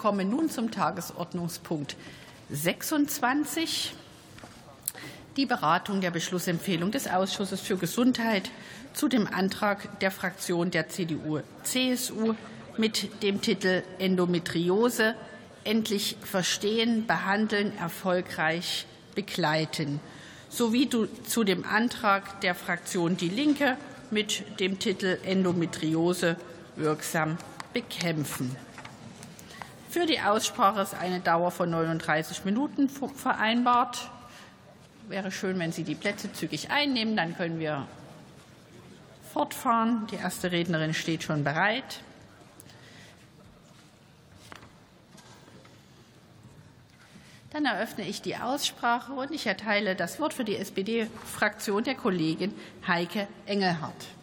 kommen nun zum Tagesordnungspunkt 26, die Beratung der Beschlussempfehlung des Ausschusses für Gesundheit zu dem Antrag der Fraktion der CDU-CSU mit dem Titel Endometriose endlich verstehen, behandeln, erfolgreich begleiten sowie zu dem Antrag der Fraktion Die Linke mit dem Titel Endometriose wirksam bekämpfen. Für die Aussprache ist eine Dauer von 39 Minuten vereinbart. Wäre schön, wenn Sie die Plätze zügig einnehmen, dann können wir fortfahren. Die erste Rednerin steht schon bereit. Dann eröffne ich die Aussprache und ich erteile das Wort für die SPD-Fraktion der Kollegin Heike Engelhardt.